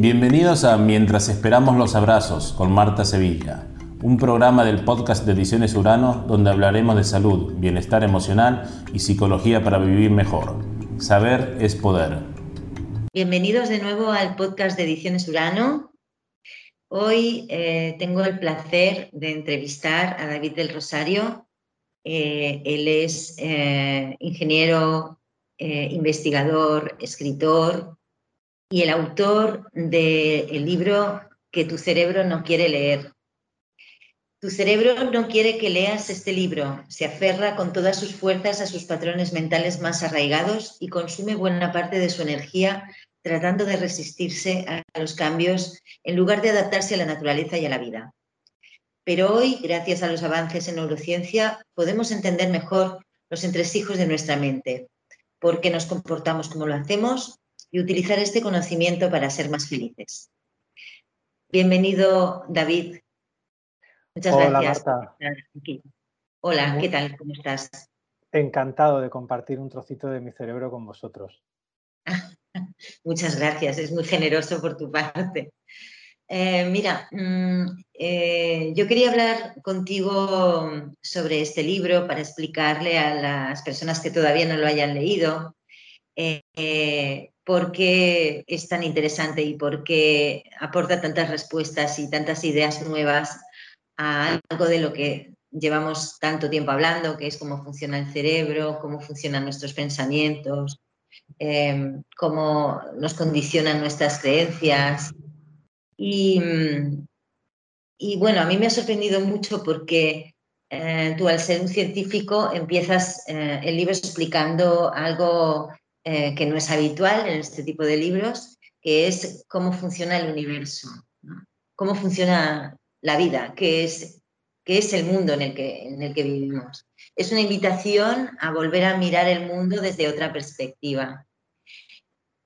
Bienvenidos a Mientras esperamos los abrazos con Marta Sevilla, un programa del podcast de Ediciones Urano donde hablaremos de salud, bienestar emocional y psicología para vivir mejor. Saber es poder. Bienvenidos de nuevo al podcast de Ediciones Urano. Hoy eh, tengo el placer de entrevistar a David del Rosario. Eh, él es eh, ingeniero, investigador, escritor, y el autor del libro que tu cerebro no quiere leer. Tu cerebro no quiere que leas este libro, se aferra con todas sus fuerzas a sus patrones mentales más arraigados y consume buena parte de su energía tratando de resistirse a los cambios en lugar de adaptarse a la naturaleza y a la vida. Pero hoy, gracias a los avances en neurociencia, podemos entender mejor los entresijos de nuestra mente, por qué nos comportamos como lo hacemos y utilizar este conocimiento para ser más felices. Bienvenido, David. Muchas Hola, gracias. Marta. Hola, ¿qué tal? ¿Cómo estás? Encantado de compartir un trocito de mi cerebro con vosotros. Muchas gracias, es muy generoso por tu parte. Eh, mira, mm, eh, yo quería hablar contigo sobre este libro para explicarle a las personas que todavía no lo hayan leído eh, por qué es tan interesante y por qué aporta tantas respuestas y tantas ideas nuevas a algo de lo que llevamos tanto tiempo hablando, que es cómo funciona el cerebro, cómo funcionan nuestros pensamientos, em, cómo nos condicionan nuestras creencias. Y, bueno, a mí me ha sorprendido mucho porque eh, tú al ser un científico empiezas eh, el libro explicando algo eh, que no es habitual en este tipo de libros, que es cómo funciona el universo, cómo funciona la vida, qué es, qué es el mundo en el, que, en el que vivimos. Es una invitación a volver a mirar el mundo desde otra perspectiva.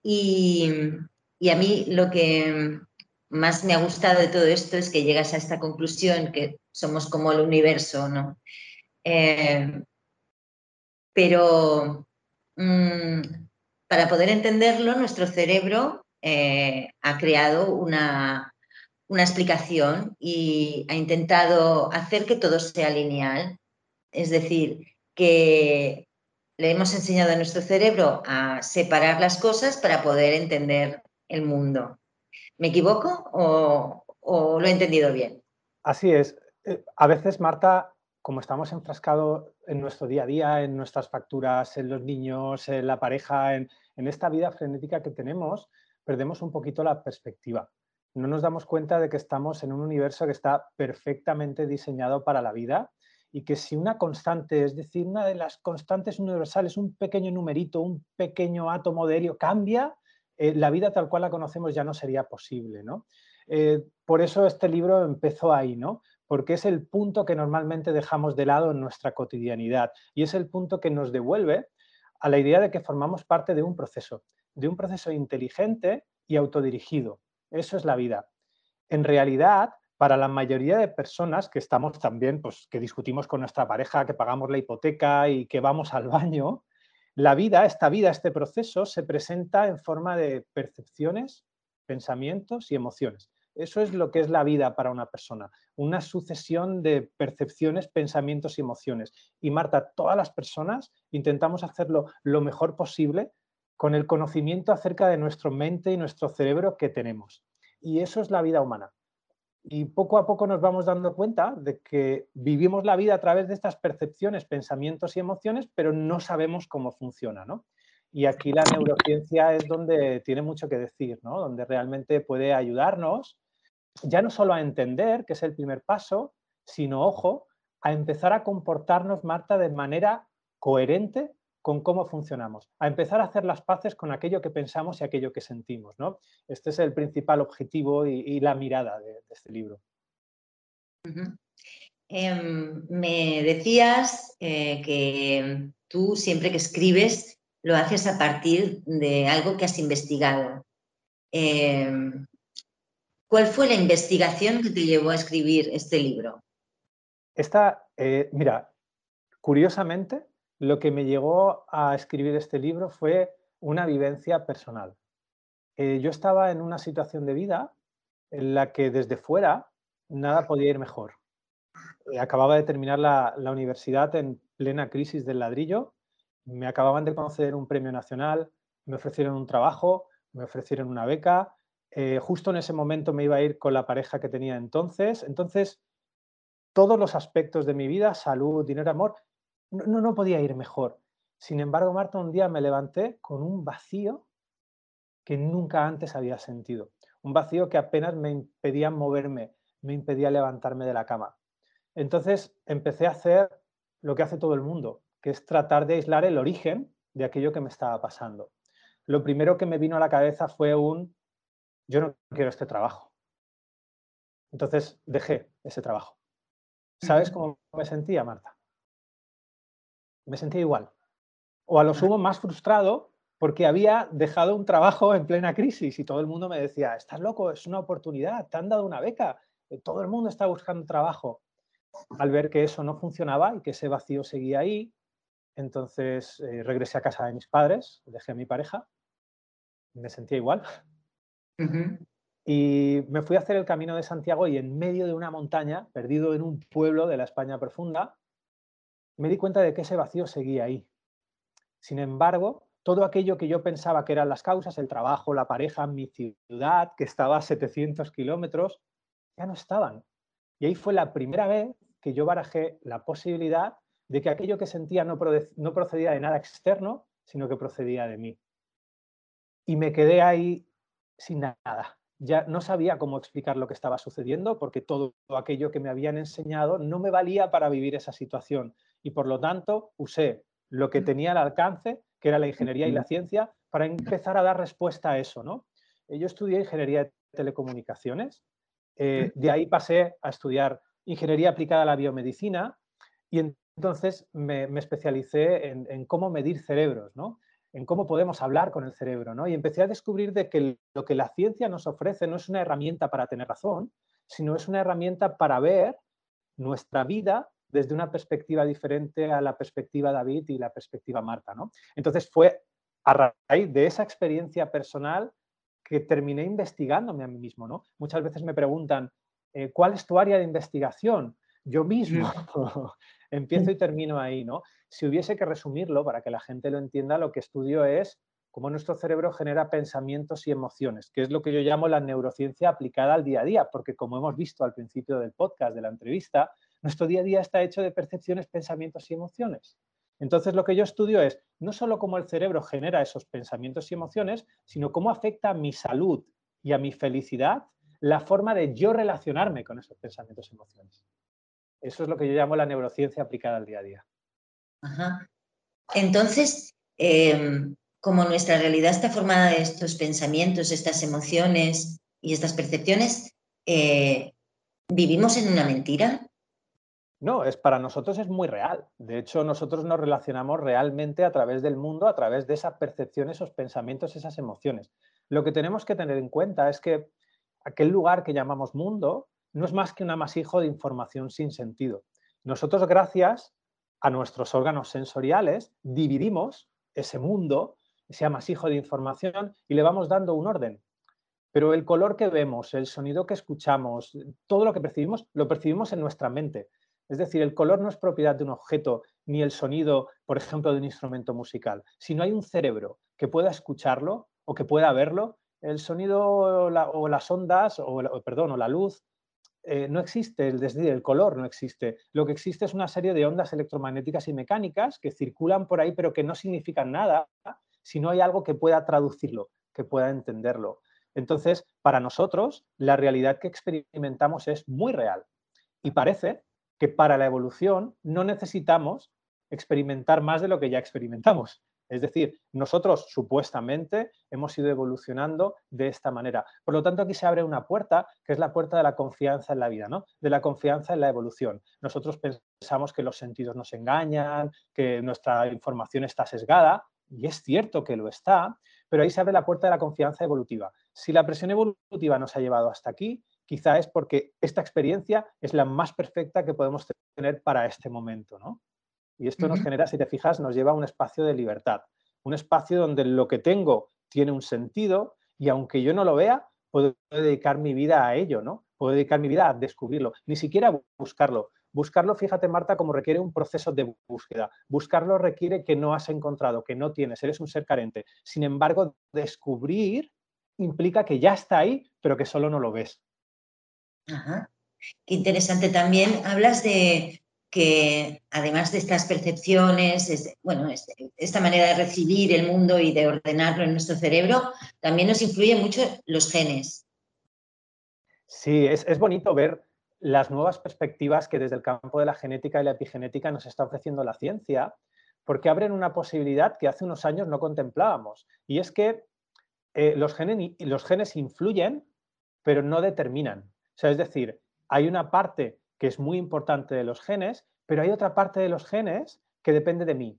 Y, y a mí lo que más me ha gustado de todo esto es que llegas a esta conclusión que somos como el universo, ¿no? Eh, pero mm, para poder entenderlo, nuestro cerebro eh, ha creado una, explicación y ha intentado hacer que todo sea lineal. Es decir, que le hemos enseñado a nuestro cerebro a separar las cosas para poder entender el mundo. ¿Me equivoco o, o lo he entendido bien? Así es. Eh, a veces, Marta, como estamos enfrascados en nuestro día a día, en nuestras facturas, en los niños, en la pareja, en, esta vida frenética que tenemos, perdemos un poquito la perspectiva. No nos damos cuenta de que estamos en un universo que está perfectamente diseñado para la vida y que si una constante, es decir, una de las constantes universales, un pequeño numerito, un pequeño átomo de helio cambia, eh, la vida tal cual la conocemos ya no sería posible. ¿no? Eh, por eso este libro empezó ahí, ¿no? porque es el punto que normalmente dejamos de lado en nuestra cotidianidad y es el punto que nos devuelve a la idea de que formamos parte de un proceso, de un proceso inteligente y autodirigido. Eso es la vida. En realidad, para la mayoría de personas que estamos también, pues que discutimos con nuestra pareja, que pagamos la hipoteca y que vamos al baño, la vida, esta vida, este proceso se presenta en forma de percepciones, pensamientos y emociones. Eso es lo que es la vida para una persona, una sucesión de percepciones, pensamientos y emociones. Y Marta, todas las personas intentamos hacerlo lo mejor posible con el conocimiento acerca de nuestra mente y nuestro cerebro que tenemos. Y eso es la vida humana. Y poco a poco nos vamos dando cuenta de que vivimos la vida a través de estas percepciones, pensamientos y emociones, pero no sabemos cómo funciona, ¿no? Y aquí la neurociencia es donde tiene mucho que decir, ¿no? Donde realmente puede ayudarnos ya no solo a entender, que es el primer paso, sino, ojo, a empezar a comportarnos, Marta, de manera coherente con cómo funcionamos, a empezar a hacer las paces con aquello que pensamos y aquello que sentimos. ¿no? Este es el principal objetivo y, la mirada de, este libro. Em, me decías eh, que tú siempre que escribes lo haces a partir de algo que has investigado. Em, ¿Cuál fue la investigación que te llevó a escribir este libro? Esta, eh, mira, curiosamente, lo que me llevó a escribir este libro fue una vivencia personal. eh, yo estaba en una situación de vida en la que desde fuera nada podía ir mejor. Eh, acababa de terminar la, universidad en plena crisis del ladrillo, me acababan de conceder un premio nacional, me ofrecieron un trabajo, me ofrecieron una beca, eh, justo en ese momento me iba a ir con la pareja que tenía entonces, entonces todos los aspectos de mi vida, salud, dinero, amor, no, no podía ir mejor. Sin embargo, Marta, un día me levanté con un vacío que nunca antes había sentido. Un vacío que apenas me impedía moverme, me impedía levantarme de la cama. Entonces empecé a hacer lo que hace todo el mundo, que es tratar de aislar el origen de aquello que me estaba pasando. Lo primero que me vino a la cabeza fue un, yo no quiero este trabajo. Entonces dejé ese trabajo. ¿Sabes cómo me sentía, Marta? Me sentía igual. O a lo sumo más frustrado porque había dejado un trabajo en plena crisis y todo el mundo me decía, estás loco, es una oportunidad, te han dado una beca, eh, todo el mundo está buscando trabajo. Al ver que eso no funcionaba y que ese vacío seguía ahí, entonces eh, regresé a casa de mis padres, dejé a mi pareja, me sentía igual. Y me fui a hacer el camino de Santiago y en medio de una montaña, perdido en un pueblo de la España profunda, me di cuenta de que ese vacío seguía ahí. Sin embargo, todo aquello que yo pensaba que eran las causas, el trabajo, la pareja, mi ciudad, que estaba a 700 kilómetros, ya no estaban. Y ahí fue la primera vez que yo barajé la posibilidad de que aquello que sentía no, procedía de nada externo, sino que procedía de mí. Y me quedé ahí sin nada. Ya no sabía cómo explicar lo que estaba sucediendo porque todo aquello que me habían enseñado no me valía para vivir esa situación. Y por lo tanto usé lo que tenía al alcance que era la ingeniería y la ciencia, para empezar a dar respuesta a eso. ¿no? Eh, yo estudié ingeniería de telecomunicaciones, eh, de ahí pasé a estudiar ingeniería aplicada a la biomedicina y entonces me, especialicé en, cómo medir cerebros, ¿no? En cómo podemos hablar con el cerebro. ¿no? Y empecé a descubrir de que lo que la ciencia nos ofrece no es una herramienta para tener razón, sino es una herramienta para ver nuestra vida desde una perspectiva diferente a la perspectiva David y la perspectiva Marta. ¿no? Entonces fue a raíz de esa experiencia personal que terminé investigándome a mí mismo. ¿no? Muchas veces me preguntan, eh, ¿cuál es tu área de investigación? Yo mismo empiezo y termino ahí. ¿no? Si hubiese que resumirlo para que la gente lo entienda, lo que estudio es cómo nuestro cerebro genera pensamientos y emociones, que es lo que yo llamo la neurociencia aplicada al día a día, porque como hemos visto al principio del podcast, de la entrevista, nuestro día a día está hecho de percepciones, pensamientos y emociones. Entonces lo que yo estudio es no solo cómo el cerebro genera esos pensamientos y emociones, sino cómo afecta a mi salud y a mi felicidad la forma de yo relacionarme con esos pensamientos y emociones. Eso es lo que yo llamo la neurociencia aplicada al día a día. Entonces, em, como nuestra realidad está formada de estos pensamientos, estas emociones y estas percepciones, eh, ¿vivimos en una mentira? No, es para nosotros es muy real. De hecho, nosotros nos relacionamos realmente a través del mundo, a través de esa percepción, esos pensamientos, esas emociones. Lo que tenemos que tener en cuenta es que aquel lugar que llamamos mundo no es más que un amasijo de información sin sentido. Nosotros, gracias a nuestros órganos sensoriales, dividimos ese mundo, ese amasijo de información y le vamos dando un orden. Pero el color que vemos, el sonido que escuchamos, todo lo que percibimos, lo percibimos en nuestra mente. Es decir, el color no es propiedad de un objeto ni el sonido, por ejemplo, de un instrumento musical. Si no hay un cerebro que pueda escucharlo o que pueda verlo, el sonido o, las ondas, o, perdón, o la luz, eh, no existe, es decir, el color no existe. Lo que existe es una serie de ondas electromagnéticas y mecánicas que circulan por ahí, pero que no significan nada si no hay algo que pueda traducirlo, que pueda entenderlo. Entonces, para nosotros, la realidad que experimentamos es muy real. Y parece que para la evolución no necesitamos experimentar más de lo que ya experimentamos. Es decir, nosotros supuestamente hemos ido evolucionando de esta manera. Por lo tanto, aquí se abre una puerta, que es la puerta de la confianza en la vida, ¿no? de la confianza en la evolución. Nosotros pensamos que los sentidos nos engañan, que nuestra información está sesgada, y es cierto que lo está, pero ahí se abre la puerta de la confianza evolutiva. Si la presión evolutiva nos ha llevado hasta aquí, quizá es porque esta experiencia es la más perfecta que podemos tener para este momento, ¿no? Y esto nos genera, si te fijas, nos lleva a un espacio de libertad, un espacio donde lo que tengo tiene un sentido y aunque yo no lo vea, puedo dedicar mi vida a ello, ¿no? Puedo dedicar mi vida a descubrirlo, ni siquiera buscarlo. Buscarlo, fíjate Marta, como requiere un proceso de búsqueda. Buscarlo requiere que no has encontrado, que no tienes, eres un ser carente. Sin embargo, descubrir implica que ya está ahí, pero que solo no lo ves. Ajá. Qué interesante también. Hablas de que además de estas percepciones, bueno, esta manera de recibir el mundo y de ordenarlo en nuestro cerebro, también nos influyen mucho los genes. Sí, es, es bonito ver las nuevas perspectivas que desde el campo de la genética y la epigenética nos está ofreciendo la ciencia, porque abren una posibilidad que hace unos años no contemplábamos. Y es que eh, los, genes, los genes influyen, pero no determinan. O sea, es decir, hay una parte que es muy importante de los genes, pero hay otra parte de los genes que depende de mí.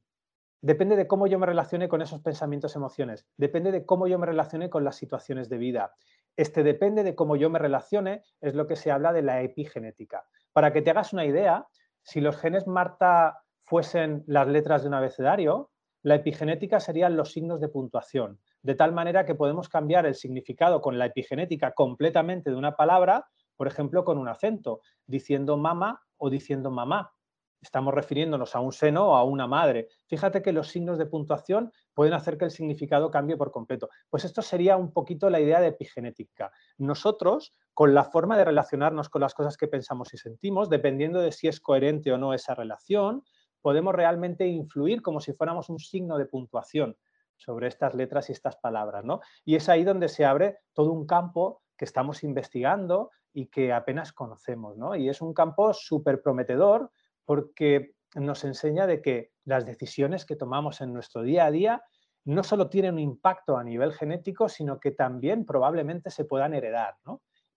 Depende de cómo yo me relacione con esos pensamientos, emociones. Depende de cómo yo me relacione con las situaciones de vida. Este depende de cómo yo me relacione, es lo que se habla de la epigenética. Para que te hagas una idea, si los genes Marta fuesen las letras de un abecedario, la epigenética serían los signos de puntuación de tal manera que podemos cambiar el significado con la epigenética completamente de una palabra, por ejemplo, con un acento, diciendo mama o diciendo mamá. Estamos refiriéndonos a un seno o a una madre. Fíjate que los signos de puntuación pueden hacer que el significado cambie por completo. Pues esto sería un poquito la idea de epigenética. Nosotros, con la forma de relacionarnos con las cosas que pensamos y sentimos, dependiendo de si es coherente o no esa relación, podemos realmente influir como si fuéramos un signo de puntuación sobre estas letras y estas palabras. ¿no? Y es ahí donde se abre todo un campo que estamos investigando y que apenas conocemos. ¿no? Y es un campo súper prometedor porque nos enseña de que las decisiones que tomamos en nuestro día a día no solo tienen un impacto a nivel genético, sino que también probablemente se puedan heredar.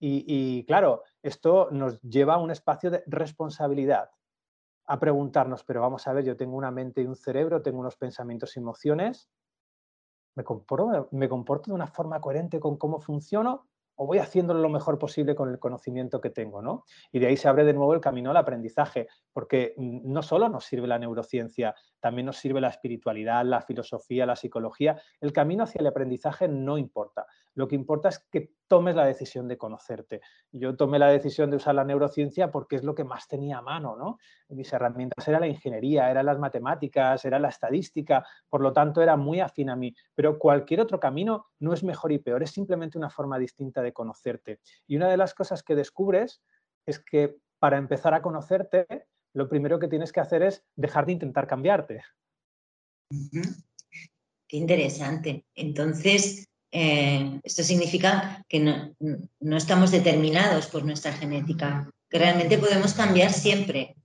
Y, y, claro, esto nos lleva a un espacio de responsabilidad, a preguntarnos, pero vamos a ver, yo tengo una mente y un cerebro, tengo unos pensamientos y emociones, ¿Me comporto, ¿Me comporto de una forma coherente con cómo funciono o voy haciéndolo lo mejor posible con el conocimiento que tengo? ¿no? Y de ahí se abre de nuevo el camino al aprendizaje, porque no solo nos sirve la neurociencia, también nos sirve la espiritualidad, la filosofía, la psicología. El camino hacia el aprendizaje no importa. Lo que importa es que tomes la decisión de conocerte. Yo tomé la decisión de usar la neurociencia porque es lo que más tenía a mano. ¿no? Mis herramientas eran la ingeniería, eran las matemáticas, era la estadística, por lo tanto era muy afín a mí. Pero cualquier otro camino no es mejor y peor, es simplemente una forma distinta de conocerte. Y una de las cosas que descubres es que para empezar a conocerte, lo primero que tienes que hacer es dejar de intentar cambiarte. Qué interesante. Entonces, eh, esto significa que no, estamos determinados por nuestra genética, que realmente podemos cambiar siempre.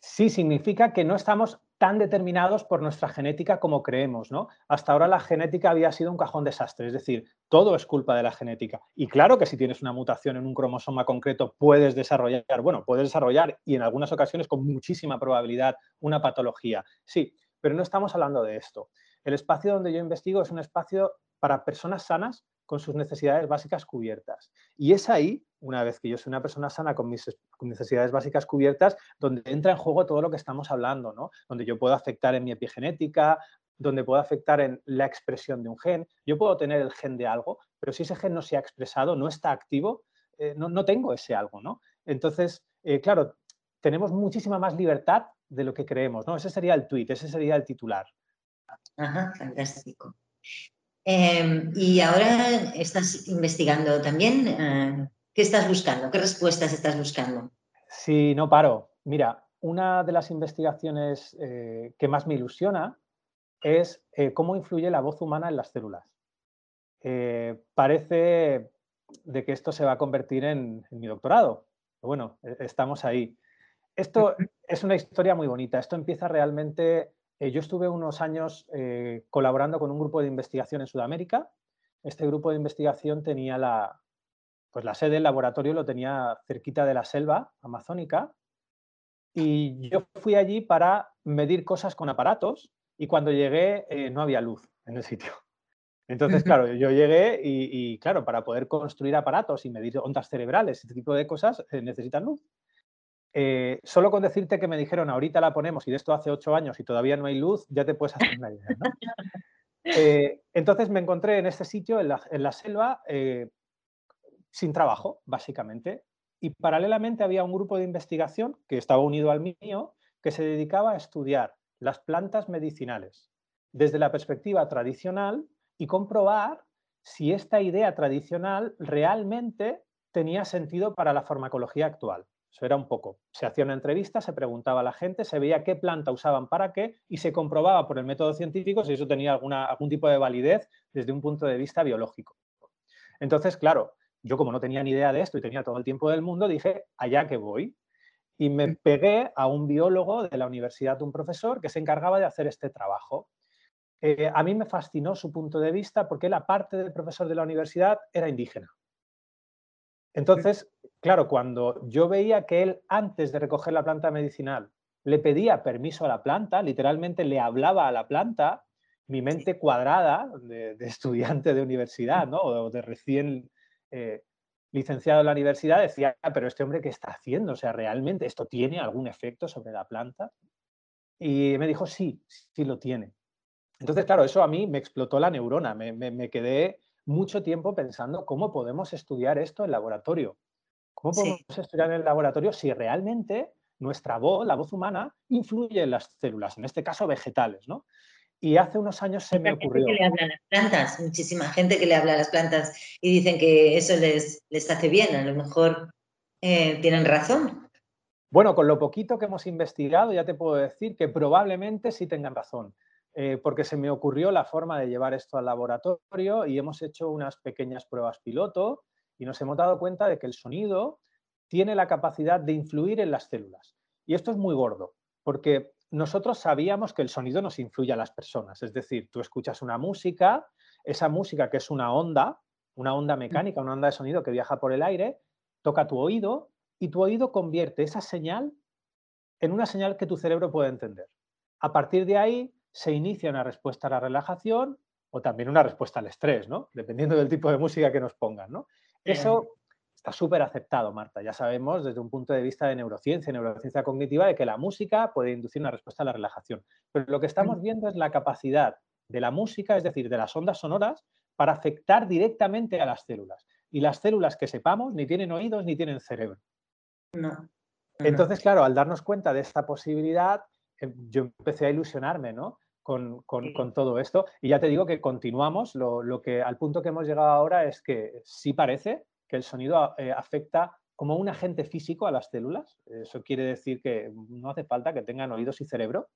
Sí, significa que no estamos tan determinados por nuestra genética como creemos, ¿no? Hasta ahora la genética había sido un cajón desastre, es decir, todo es culpa de la genética. Y claro que si tienes una mutación en un cromosoma concreto puedes desarrollar, bueno, puedes desarrollar y en algunas ocasiones con muchísima probabilidad una patología. Sí, pero no estamos hablando de esto. El espacio donde yo investigo es un espacio para personas sanas con sus necesidades básicas cubiertas. Y es ahí, una vez que yo soy una persona sana con mis necesidades básicas cubiertas, donde entra en juego todo lo que estamos hablando, ¿no? Donde yo puedo afectar en mi epigenética, donde puedo afectar en la expresión de un gen. Yo puedo tener el gen de algo, pero si ese gen no se ha expresado, no está activo, eh, no, tengo ese algo, ¿no? Entonces, eh, claro, tenemos muchísima más libertad de lo que creemos, ¿no? Ese sería el tweet, ese sería el titular. Ajá, fantástico. Em, y ahora estás investigando también. Eh, ¿Qué estás buscando? ¿Qué respuestas estás buscando? Sí, no paro. Mira, una de las investigaciones eh, que más me ilusiona es eh, cómo influye la voz humana en las células. parece de que esto se va a convertir en, en mi doctorado. Bueno, e, estamos ahí. Esto es una historia muy bonita. Esto empieza realmente eh, yo estuve unos años eh, colaborando con un grupo de investigación en Sudamérica. Este grupo de investigación tenía la, pues la sede, el laboratorio lo tenía cerquita de la selva amazónica y yo fui allí para medir cosas con aparatos y cuando llegué eh, no había luz en el sitio. Entonces, claro, yo llegué y, claro, para poder construir aparatos y medir ondas cerebrales, este tipo de cosas, necesitan luz. Eh, solo con decirte que me dijeron ahorita la ponemos y de esto hace ocho años y todavía no hay luz, ya te puedes hacer una idea. Eh, entonces me encontré en este sitio, en la, selva, eh, sin trabajo, básicamente. Y paralelamente había un grupo de investigación que estaba unido al mío, que se dedicaba a estudiar las plantas medicinales desde la perspectiva tradicional y comprobar si esta idea tradicional realmente tenía sentido para la farmacología actual. Eso era un poco. Se hacía una entrevista, se preguntaba a la gente, se veía qué planta usaban para qué y se comprobaba por el método científico si eso tenía alguna, algún tipo de validez desde un punto de vista biológico. Entonces, claro, yo como no tenía ni idea de esto y tenía todo el tiempo del mundo, dije, allá que voy. Y me pegué a un biólogo de la universidad, un profesor, que se encargaba de hacer este trabajo. Eh, a mí me fascinó su punto de vista porque la parte del profesor de la universidad era indígena. Entonces, claro, cuando yo veía que él antes de recoger la planta medicinal le pedía permiso a la planta, literalmente le hablaba a la planta, mi mente cuadrada de, estudiante de universidad, ¿no? O de recién eh, licenciado en la universidad, decía, ah, pero este hombre, ¿qué está haciendo? O sea, ¿realmente esto tiene algún efecto sobre la planta? Y me dijo, sí, sí lo tiene. Entonces, claro, eso a mí me explotó la neurona, me quedé mucho tiempo pensando cómo podemos estudiar esto en laboratorio. ¿Cómo podemos estudiar en el laboratorio si realmente nuestra voz, la voz humana, influye en las células, en este caso vegetales, ¿no? Y hace unos años se me ocurrió. Que le habla a las plantas, muchísima gente que le habla a las plantas y dicen que eso les, les hace bien, a lo mejor eh, tienen razón. Bueno, con lo poquito que hemos investigado, ya te puedo decir que probablemente sí tengan razón. Eh, porque se me ocurrió la forma de llevar esto al laboratorio y hemos hecho unas pequeñas pruebas piloto y nos hemos dado cuenta de que el sonido tiene la capacidad de influir en las células. Y esto es muy gordo, porque nosotros sabíamos que el sonido nos influye a las personas. Es decir, tú escuchas una música, esa música que es una onda, una onda mecánica, una onda de sonido que viaja por el aire, toca tu oído y tu oído convierte esa señal en una señal que tu cerebro puede entender. A partir de ahí, se inicia una respuesta a la relajación o también una respuesta al estrés, ¿no? Dependiendo del tipo de música que nos pongan, ¿no? Eso está súper aceptado, Marta. Ya sabemos desde un punto de vista de neurociencia, neurociencia cognitiva, de que la música puede inducir una respuesta a la relajación. Pero lo que estamos viendo es la capacidad de la música, es decir, de las ondas sonoras, para afectar directamente a las células. Y las células que sepamos ni tienen oídos ni tienen cerebro. No. Entonces, claro, al darnos cuenta de esta posibilidad, em, yo empecé a ilusionarme, ¿no? Con, todo esto. Y ya te digo que continuamos, lo, que al punto que hemos llegado ahora es que sí parece que el sonido eh, afecta como un agente físico a las células. Eso quiere decir que no hace falta que tengan oídos y cerebro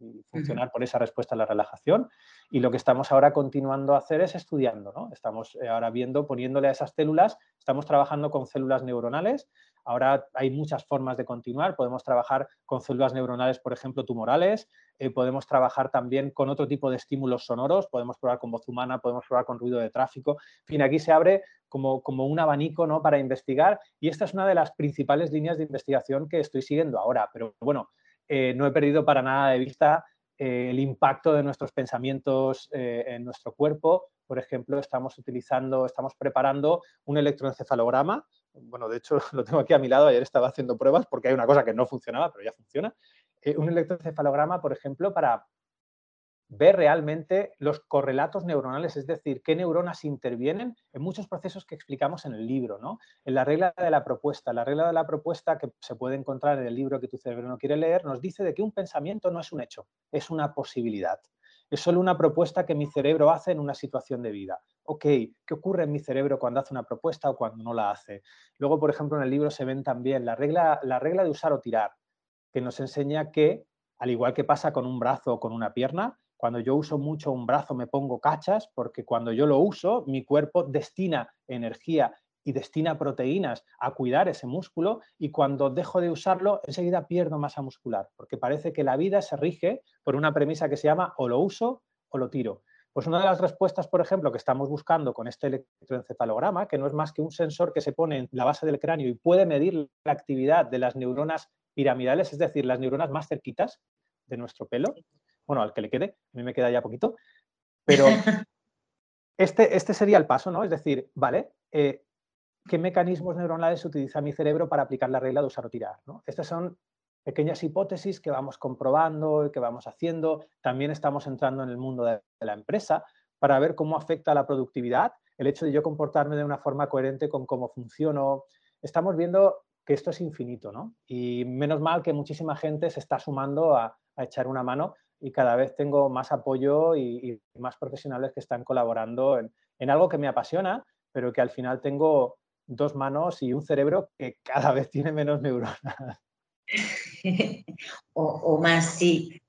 y funcionar por esa respuesta a la relajación. Y lo que estamos ahora continuando a hacer es estudiando, ¿no? Estamos eh, ahora viendo, poniéndole a esas células, estamos trabajando con células neuronales Ahora hay muchas formas de continuar. Podemos trabajar con células neuronales, por ejemplo, tumorales. Eh, podemos trabajar también con otro tipo de estímulos sonoros. Podemos probar con voz humana, podemos probar con ruido de tráfico. En fin, aquí se abre como, como un abanico ¿no? para investigar y esta es una de las principales líneas de investigación que estoy siguiendo ahora. Pero bueno, eh, no he perdido para nada de vista eh, el impacto de nuestros pensamientos en nuestro cuerpo. Por ejemplo, estamos utilizando, estamos preparando un electroencefalograma bueno, de hecho lo tengo aquí a mi lado, ayer estaba haciendo pruebas porque hay una cosa que no funcionaba, pero ya funciona, eh, un electroencefalograma, por ejemplo, para ver realmente los correlatos neuronales, es decir, qué neuronas intervienen en muchos procesos que explicamos en el libro, ¿no? En la regla de la propuesta. La regla de la propuesta que se puede encontrar en el libro que tu cerebro no quiere leer nos dice de que un pensamiento no es un hecho, es una posibilidad. Es solo una propuesta que mi cerebro hace en una situación de vida. Ok, ¿qué ocurre en mi cerebro cuando hace una propuesta o cuando no la hace? Luego, por ejemplo, en el libro se ven también la regla, la regla de usar o tirar, que nos enseña que, al igual que pasa con un brazo o con una pierna, cuando yo uso mucho un brazo me pongo cachas porque cuando yo lo uso, mi cuerpo destina energía y destina proteínas a cuidar ese músculo y cuando dejo de usarlo, enseguida pierdo masa muscular, porque parece que la vida se rige por una premisa que se llama o lo uso o lo tiro. Pues una de las respuestas, por ejemplo, que estamos buscando con este electroencefalograma, que no es más que un sensor que se pone en la base del cráneo y puede medir la actividad de las neuronas piramidales, es decir, las neuronas más cerquitas de nuestro pelo, bueno, al que le quede, a mí me queda ya poquito, pero este, este sería el paso, ¿no? Es decir, vale, eh, ¿qué mecanismos neuronales utiliza mi cerebro para aplicar la regla de usar o tirar? ¿no? Estas son pequeñas hipótesis que vamos comprobando que vamos haciendo. También estamos entrando en el mundo de la empresa para ver cómo afecta la productividad, el hecho de yo comportarme de una forma coherente con cómo funciono. Estamos viendo que esto es infinito, ¿no? Y menos mal que muchísima gente se está sumando a, echar una mano y cada vez tengo más apoyo y, más profesionales que están colaborando en, algo que me apasiona, pero que al final tengo dos manos y un cerebro que cada vez tiene menos neuronas. o, más, sí.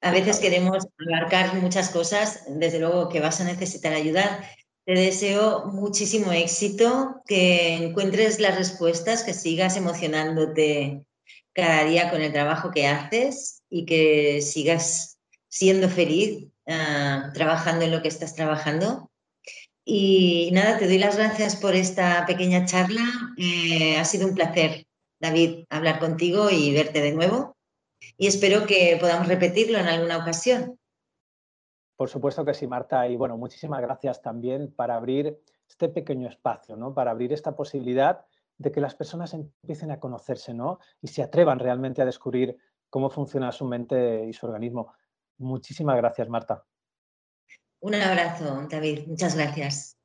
A veces queremos abarcar muchas cosas, desde luego que vas a necesitar ayuda. Te deseo muchísimo éxito, que encuentres las respuestas, que sigas emocionándote cada día con el trabajo que haces y que sigas siendo feliz ah, trabajando en lo que estás trabajando. Y nada, te doy las gracias por esta pequeña charla. Eh, ha sido un placer, David, hablar contigo y verte de nuevo. Y espero que podamos repetirlo en alguna ocasión. Por supuesto que sí, Marta. Y bueno, muchísimas gracias también para abrir este pequeño espacio, ¿no? Para abrir esta posibilidad de que las personas empiecen a conocerse, ¿no? Y se atrevan realmente a descubrir cómo funciona su mente y su organismo. Muchísimas gracias, Marta. Un abrazo, David. Muchas gracias.